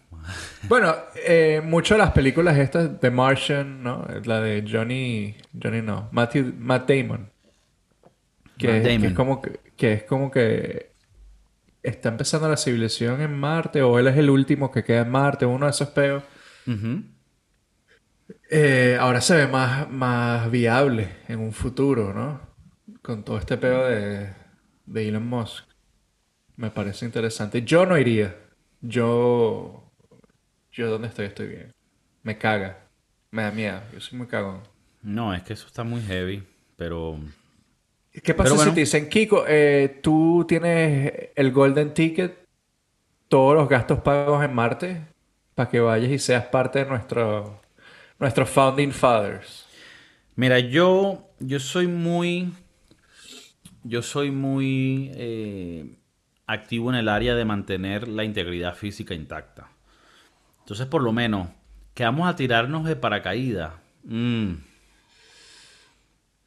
Bueno, eh, muchas de las películas estas, The Martian, ¿no? La de Johnny... Johnny no. Matthew, Matt Damon. Que, Matt Damon. es como que, que es como que está empezando la civilización en Marte o él es el último que queda en Marte, uno de esos peos. Eh, ahora se ve más, más viable en un futuro, ¿no? Con todo este peo de, de Elon Musk. Me parece interesante. Yo no iría. Yo... Yo donde estoy estoy bien. Me caga. Me da miedo. Yo soy muy cagón. No, es que eso está muy heavy, pero... ¿Qué pasa Pero si te dicen, Kiko, eh, tú tienes el Golden Ticket, todos los gastos pagos en Marte, para que vayas y seas parte de nuestro, nuestros Founding Fathers? Mira, yo, yo soy muy, yo soy muy eh, activo en el área de mantener la integridad física intacta. Entonces, por lo menos, que vamos a tirarnos de paracaídas. Mm.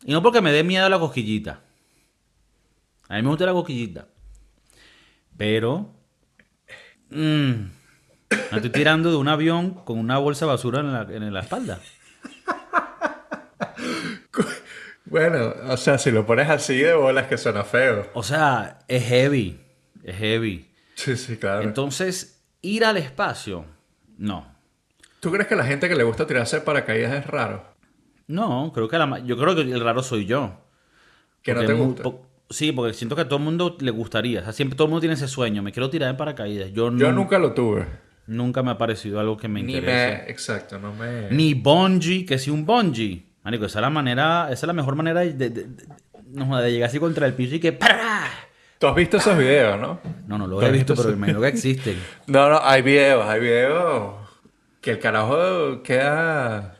Y no porque me dé miedo la cosquillita. A mí me gusta la cosquillita. Pero, mm, me estoy tirando de un avión con una bolsa de basura en la, en la espalda. Bueno, o sea, si lo pones así de bolas que suena feo. O sea, es heavy. Es heavy. Sí, sí, claro. Entonces, ir al espacio, no. ¿Tú crees que la gente que le gusta tirarse de paracaídas es raro? No, creo que la yo creo que el raro soy yo. Que no te gusta. po- sí, porque siento que a todo el mundo le gustaría. O sea, siempre todo el mundo tiene ese sueño. Me quiero tirar de paracaídas. Yo, Yo nun- nunca lo tuve. nunca me ha parecido algo que me Ni interese. me... Exacto, no me... Ni bungee, que si un bungee. Marico, esa es la manera, esa es la mejor manera de, de- de- de llegar así contra el piso y que ¡para! Tú has visto esos videos, ¿no? No, no lo ¿Tú he visto, visto pero me imagino que existen. No, no, hay videos, hay videos que el carajo queda...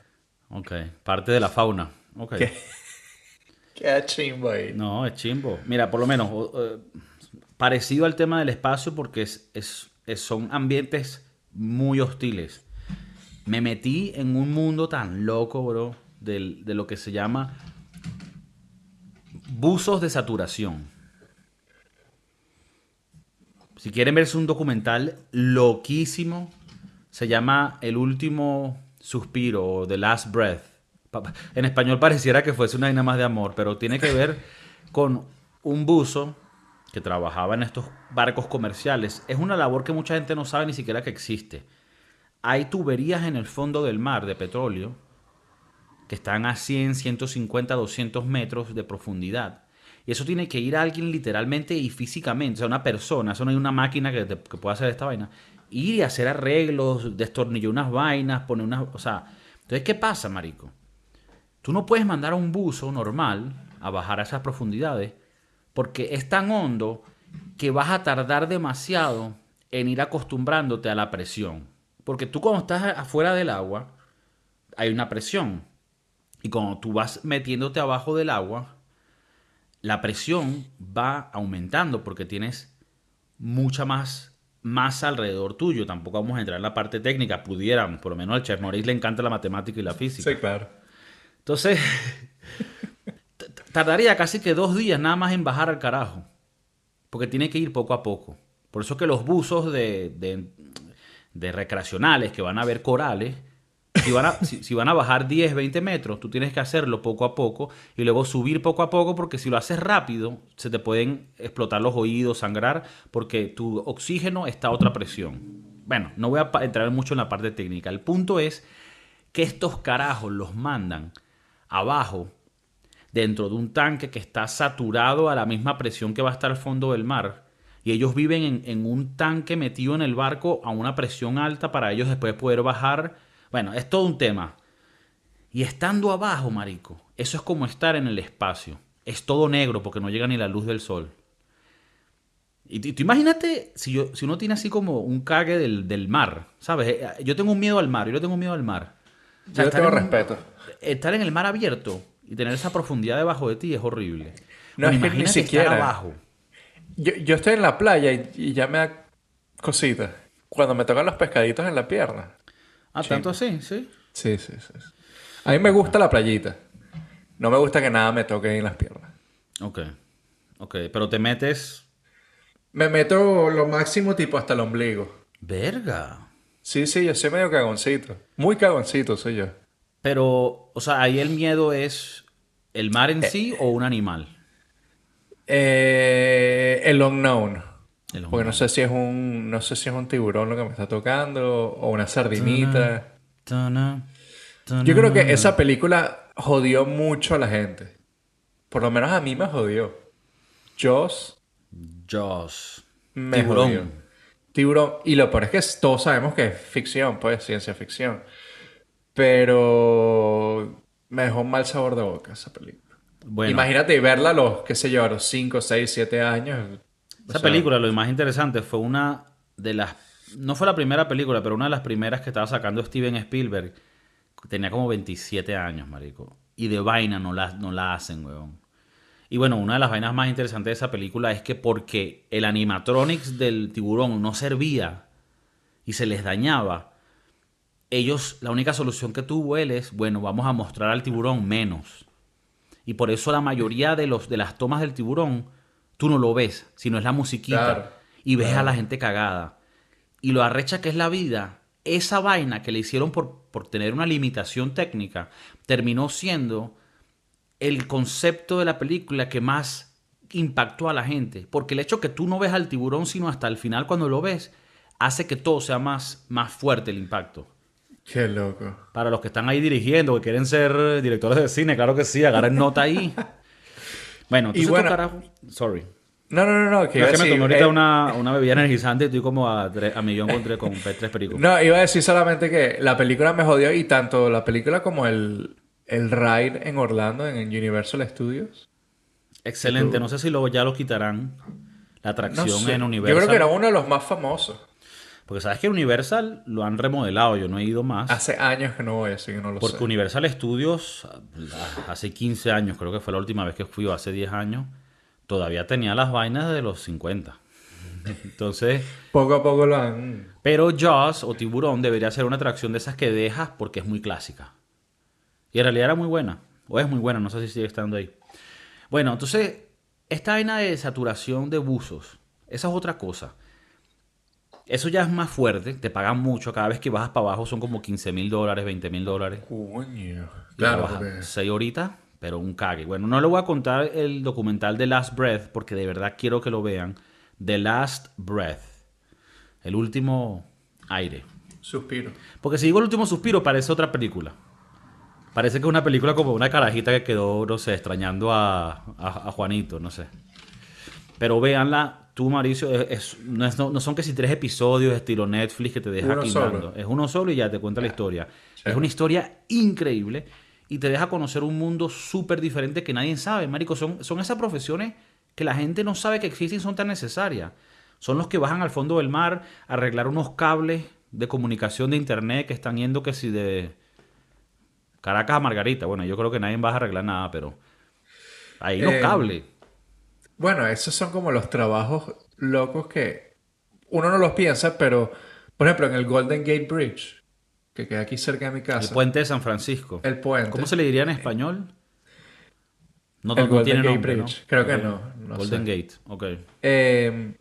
Ok, parte de la fauna. Ok. ¿Qué? Queda chimbo ahí. No, es chimbo. Mira, por lo menos, eh, parecido al tema del espacio porque es, es- es- son ambientes muy hostiles. Me metí en un mundo tan loco, bro, del- de lo que se llama buzos de saturación. Si quieren verse un documental loquísimo, se llama El último suspiro o The Last Breath. En español pareciera que fuese una vaina más de amor, pero tiene que ver con un buzo que trabajaba en estos barcos comerciales. Es una labor que mucha gente no sabe ni siquiera que existe. Hay tuberías en el fondo del mar de petróleo que están a 100, 150, 200 metros de profundidad. Y eso tiene que ir a alguien literalmente y físicamente, o sea, una persona, eso no hay una máquina que, te- que pueda hacer esta vaina. Ir y hacer arreglos, destornillar unas vainas, poner unas... O sea, entonces, ¿qué pasa, marico? Tú no puedes mandar a un buzo normal a bajar a esas profundidades porque es tan hondo que vas a tardar demasiado en ir acostumbrándote a la presión. Porque tú cuando estás afuera del agua, hay una presión. Y cuando tú vas metiéndote abajo del agua, la presión va aumentando porque tienes mucha más masa alrededor tuyo. Tampoco vamos a entrar en la parte técnica, pudiéramos, por lo menos al Chef Maurice le encanta la matemática y la física. Sí, claro. Entonces, tardaría casi que dos días nada más en bajar al carajo. Porque tiene que ir poco a poco. Por eso que los buzos de, de- de recreacionales que van a ver corales, si van, a, si, van a bajar 10, 20 metros, tú tienes que hacerlo poco a poco y luego subir poco a poco porque si lo haces rápido, se te pueden explotar los oídos, sangrar, porque tu oxígeno está a otra presión. Bueno, no voy a entrar mucho en la parte técnica. El punto es que estos carajos los mandan abajo dentro de un tanque que está saturado a la misma presión que va a estar al fondo del mar. Y ellos viven en, en un tanque metido en el barco a una presión alta para ellos después poder bajar. Bueno, es todo un tema. Y estando abajo, marico, eso es como estar en el espacio. Es todo negro porque no llega ni la luz del sol. Y tú, imagínate si, yo, si uno tiene así como un cague del, del mar, ¿sabes? Eh, Yo tengo un miedo al mar, yo le tengo miedo al mar. O sea, Yo tengo en respeto. estar en el mar abierto y tener esa profundidad debajo de ti es horrible. No, Bueno, es que ni siquiera. estar abajo. Yo, yo estoy en la playa y, y ya me da cosita. Cuando me tocan los pescaditos en la pierna. Ah, tanto así, sí. Sí, sí, sí. A mí me gusta la playita. No me gusta que nada me toque en las piernas. Ok. Ok, pero te metes. Me meto lo máximo tipo hasta el ombligo. Verga. Sí, sí, yo soy medio cagoncito. Muy cagoncito soy yo. Pero, o sea, ahí el miedo es el mar en sí o un animal. Eh, el unknown. Porque no sé si es un, no sé si es un tiburón lo que me está tocando o una sardinita. Yo creo que esa película jodió mucho a la gente. Por lo menos a mí me jodió. Jaws Jaws. me Tiburón. jodió. Tiburón. Y lo peor es que todos sabemos que es ficción, pues, ciencia ficción. Pero me dejó un mal sabor de boca esa película. Bueno, Imagínate verla a los, qué sé yo, a los 5, 6, 7 años. O esa sea, película, lo más interesante, fue una de las. No fue la primera película, pero una de las primeras que estaba sacando Steven Spielberg. Tenía como 27 años, marico. Y de vaina no la, no la hacen, weón. Y bueno, una de las vainas más interesantes de esa película es que porque el animatronics del tiburón no servía y se les dañaba, ellos, la única solución que tuvo él es, bueno, vamos a mostrar al tiburón menos. Y por eso la mayoría de, los, de las tomas del tiburón, tú no lo ves, sino es la musiquita. Claro, y ves a la gente cagada. Y lo arrecha que es la vida, esa vaina que le hicieron por, por tener una limitación técnica, terminó siendo el concepto de la película que más impactó a la gente. Porque el hecho que tú no ves al tiburón, sino hasta el final cuando lo ves, hace que todo sea más, más fuerte el impacto. Qué loco. Para los que están ahí dirigiendo, que quieren ser directores de cine, claro que sí, agarren nota ahí. Bueno, entonces bueno- estos carajos... Sorry. No, no, no, no. Que a que me tomé ahorita eh, una, una bebida energizante y estoy como a, tres- a millón con tres, con tres pericos. No, iba a decir solamente que la película me jodió y tanto la película como el, el ride en Orlando, en Universal Studios. Excelente. No sé si luego ya lo quitarán. La No atracción sé. en Yo Universal. creo que era uno de los más famosos. Porque sabes que Universal lo han remodelado. Yo no he ido más. Hace años que no voy, así que no lo Porque sé. Universal Studios, hace 15 años, creo que fue la última vez que fui, o hace 10 años, todavía tenía las vainas de los 50. Entonces, Poco a poco lo han... pero Jaws o Tiburón debería ser una atracción de esas que dejas porque es muy clásica. Y en realidad era muy buena, o es muy buena, no sé si sigue estando ahí. Bueno, entonces, esta vaina de saturación de buzos, esa es otra cosa. Eso ya es más fuerte, te pagan mucho, cada vez que bajas para abajo son como 15 mil dólares, 20 mil dólares. Coño. Claro, porque- seis horitas, pero un cague. Bueno, no le voy a contar el documental de Last Breath porque de verdad quiero que lo vean. The Last Breath. El último aire. Suspiro. Porque si digo el último suspiro, parece otra película. Parece que es una película como una carajita que quedó, no sé, extrañando a, a- a Juanito, no sé. Pero véanla, tú, Mauricio, es- es- no, es- no- son que si tres episodios estilo Netflix que te deja Uno. Es uno solo y ya te cuenta la historia. Es una historia increíble y te deja conocer un mundo súper diferente que nadie sabe, marico. Son, son esas profesiones que la gente no sabe que existen y son tan necesarias. Son los que bajan al fondo del mar a arreglar unos cables de comunicación de internet que están yendo que si de Caracas a Margarita. Bueno, yo creo que nadie va a arreglar nada, pero ahí los Eh, cables. Bueno, esos son como los trabajos locos que uno no los piensa, pero por ejemplo en el Golden Gate Bridge, que queda aquí cerca de mi El casa, puente de San Francisco. el puente, ¿Cómo se le diría en español? No, El no Golden tiene Gate nombre, ¿no? Bridge. Creo que no, no Golden sé. Gate, ok. eh,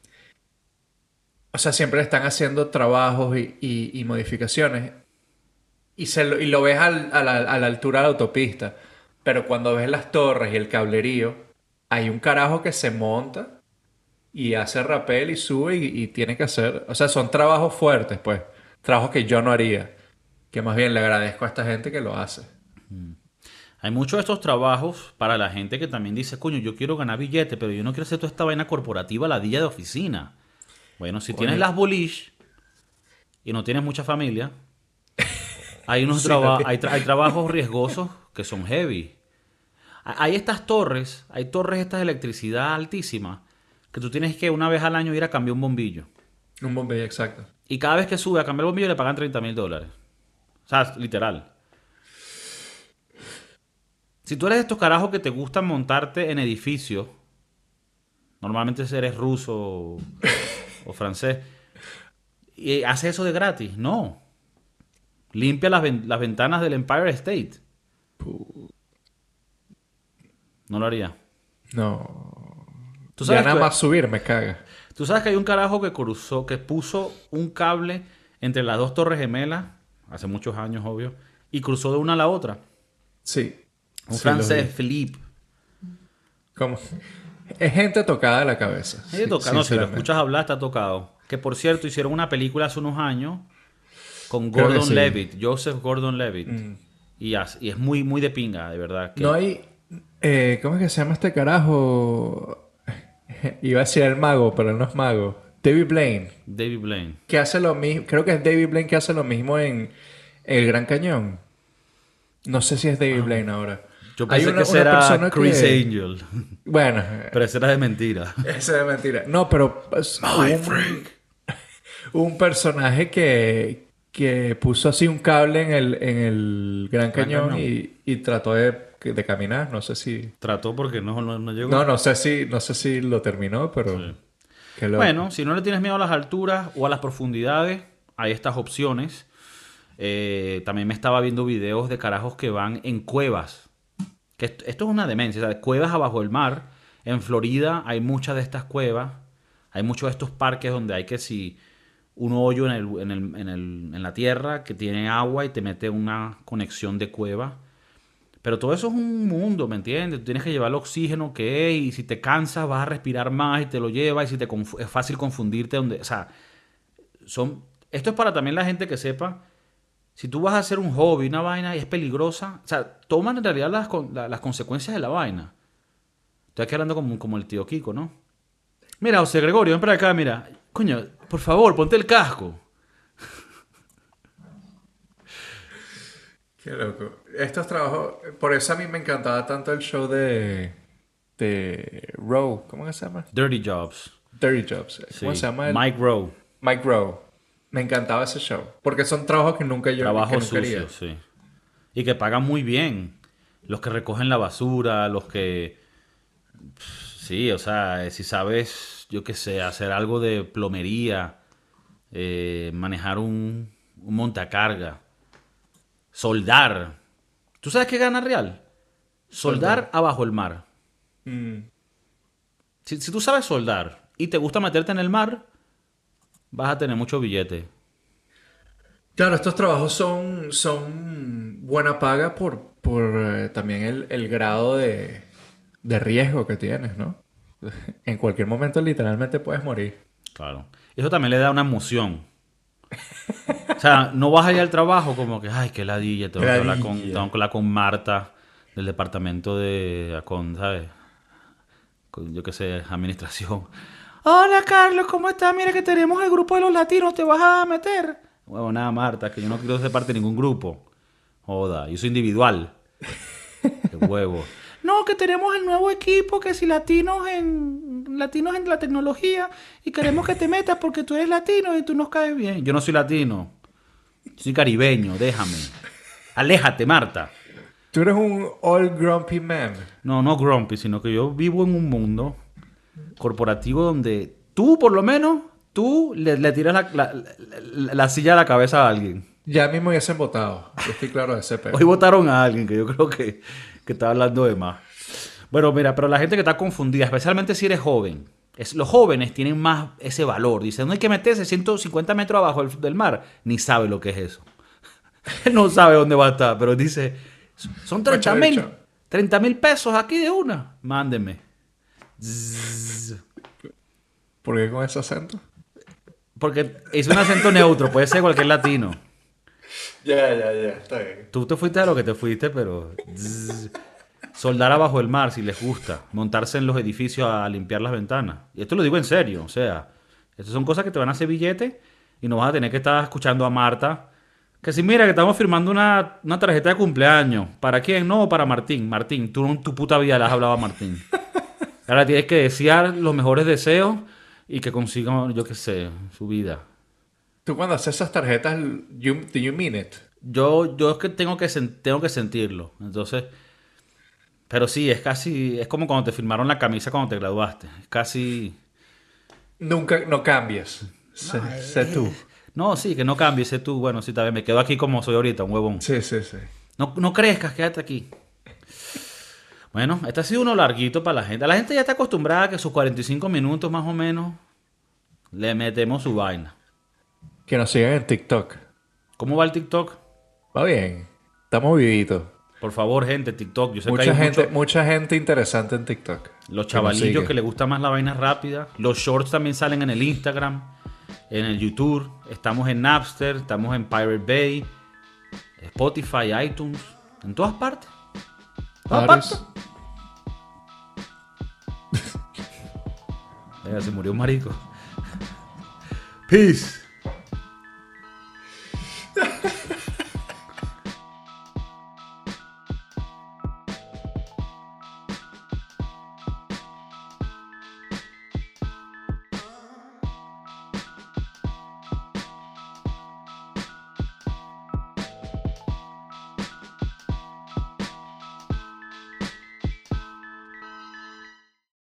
o sea, siempre están haciendo trabajos y, y- y modificaciones y, se lo, y lo ves al- a, la, a la altura de la autopista, pero cuando ves las torres y el cablerío, hay un carajo que se monta y hace rappel y sube y, y tiene que hacer, o sea, son trabajos fuertes, pues, trabajos que yo no haría, que más bien le agradezco a esta gente que lo hace. Hay muchos de estos trabajos para la gente que también dice, coño, yo quiero ganar billete, pero yo no quiero hacer toda esta vaina corporativa ladilla de oficina. Bueno, si tienes las boliche y no tienes mucha familia, hay unos Sí, traba- no te- hay, tra- hay trabajos riesgosos que son heavy. Ha- Hay estas torres, hay torres estas de electricidad altísimas, que tú tienes que una vez al año ir a cambiar un bombillo. Un bombillo exacto. Y cada vez que sube a cambiar el bombillo le pagan 30 mil dólares. O sea, literal. Si tú eres de estos carajos que te gustan montarte en edificios, normalmente eres ruso o, o francés, y haces eso de gratis, no. Limpia las, las ventanas del Empire State. No lo haría. No. ¿Tú Ya sabes, nada que, más subir me caga. tú sabes que hay un carajo que cruzó, que puso un cable entre las dos torres gemelas, hace muchos años, obvio, y cruzó de una a la otra. Sí. Un Sí, francés. Philippe. Como... Es gente tocada de la cabeza. Ahí sí, toca- no, si lo escuchas hablar, está tocado. Que por cierto, hicieron una película hace unos años con Gordon sí. Levitt, Joseph Gordon Levitt. Mm. Y, es muy, muy de pinga, de verdad. que- No hay... eh, ¿Cómo es que se llama este carajo? Iba a decir el mago, pero no es mago. David Blaine. David Blaine. Que hace lo mismo... Creo que es David Blaine que hace lo mismo en El Gran Cañón. No sé si es David Blaine ahora. Yo Hay pensé una- que ese era Chris que- Angel. Bueno, Pero ese era de mentira. Esa es mentira. No, pero pues, un, un personaje que, que puso así un cable en el, en el Gran Gran Cañón Cañón. y, y trató de, de caminar. No sé si. Trató porque no, no, no llegó. No, no sé si, no sé si lo terminó, pero. Sí. Bueno, si no le tienes miedo a las alturas o a las profundidades, hay estas opciones. Eh, también me estaba viendo videos de carajos que van en cuevas. Que esto, esto es una demencia. o sea, cuevas abajo del mar. En Florida hay muchas de estas cuevas. Hay muchos de estos parques donde hay que si un hoyo en, el- en el- en el- en la tierra que tiene agua y te mete una conexión de cueva. Pero todo eso es un mundo, ¿me entiendes? Tú tienes que llevar el oxígeno que es y si te cansas vas a respirar más y te lo lleva y si te es fácil confundirte donde, o sea, son esto es para también la gente que sepa si tú vas a hacer un hobby, una vaina y es peligrosa, o sea, toman en realidad las, con- la- las consecuencias de la vaina. Estoy aquí hablando como, como el tío Kiko, ¿no? Mira, José Gregorio, ven para acá, mira. Coño, por favor, ponte el casco. Qué loco. Estos trabajos, por eso a mí me encantaba tanto el show de, de Rowe, ¿cómo que se llama? Dirty Jobs. Dirty Jobs. ¿Cómo Sí. se llama? el- Mike Rowe. Mike Rowe. Me encantaba ese show. Porque son trabajos que nunca yo Trabajo que nunca haría. sucio, sí. Y que pagan muy bien. Los que recogen la basura, los que... Sí, o sea, si sabes, yo qué sé, hacer algo de plomería, eh, manejar un, un montacarga, soldar. ¿Tú sabes qué gana real? Soldar abajo el mar. Mm. Si, si tú sabes soldar y te gusta meterte en el mar, vas a tener mucho billete. Claro, estos trabajos son, son buena paga por, por eh, también el, el grado de, de riesgo que tienes, ¿no? En cualquier momento literalmente puedes morir. Claro. Eso también le da una emoción. O sea, no vas a ir al trabajo como que, ay, qué ladilla, tengo que hablar con, Ladilla. tengo que hablar con Marta del departamento de, con, ¿sabes? Con, yo qué sé, administración. Hola, Carlos, ¿cómo estás? Mira que tenemos el grupo de los latinos, ¿te vas a meter? Bueno, nada, Marta, que yo no quiero ser parte de ningún grupo. Joda, yo soy individual. Qué huevo. No, que tenemos el nuevo equipo, que si latinos en latinos en la tecnología y queremos que te metas porque tú eres latino y tú nos caes bien. Yo no soy latino. Soy caribeño, déjame. Aléjate, Marta. Tú eres un all grumpy man. No, no grumpy, sino que yo vivo en un mundo corporativo donde tú, por lo menos, tú le, le tiras la, la- la- la silla a la cabeza a alguien. Ya mismo hubiesen votado. Yo estoy claro de ese. Hoy votaron a alguien que yo creo que, que está hablando de más. Bueno, mira, pero la gente que está confundida, especialmente si eres joven, es, los jóvenes tienen más ese valor. Dicen, no hay que meterse 150 metros abajo del, mar. Ni sabe lo que es eso. No sabe dónde va a estar, pero dice, son 30 mil. Muchacho. 30 mil pesos aquí de una. Mándenme. Zzz. ¿Por qué con ese acento? Porque es un acento neutro, puede ser cualquier latino. Ya, ya, ya. Está bien. Tú te fuiste a lo que te fuiste, pero... zzz. Soldar abajo el mar si les gusta. Montarse en los edificios a limpiar las ventanas. Y esto lo digo en serio. O sea, estas son cosas que te van a hacer billete y no vas a tener que estar escuchando a Marta. Que si mira que estamos firmando una, una tarjeta de cumpleaños. ¿Para quién? No, para Martín. Martín, tú en tu puta vida le has hablado a Martín. Ahora tienes que desear los mejores deseos y que consiga, yo qué sé, su vida. Tú cuando haces esas tarjetas, you, do you mean it? Yo, yo es que tengo que, tengo que sentirlo. Entonces, pero sí, es casi, es como cuando te firmaron la camisa cuando te graduaste. Es casi, Nunca, no cambies. Sé, sé tú. no, sí, que no cambies, sé tú. Bueno, sí, también me quedo aquí como soy ahorita, un huevón. Sí, sí, sí. No, no crezcas, quédate aquí. Bueno, este ha sido uno larguito para la gente. La gente ya está acostumbrada a que sus 45 minutos más o menos le metemos su vaina. Que nos sigan en TikTok. ¿Cómo va el TikTok? Va bien. Estamos vivitos. Por favor, gente, TikTok. Mucha, gente, mucha gente interesante en TikTok. Los chavalillos que, que les gusta más la vaina rápida. Los shorts también salen en el Instagram, en el YouTube. Estamos en Napster, estamos en Pirate Bay, Spotify, iTunes. En todas partes. Todas partes. se murió un marico. Peace.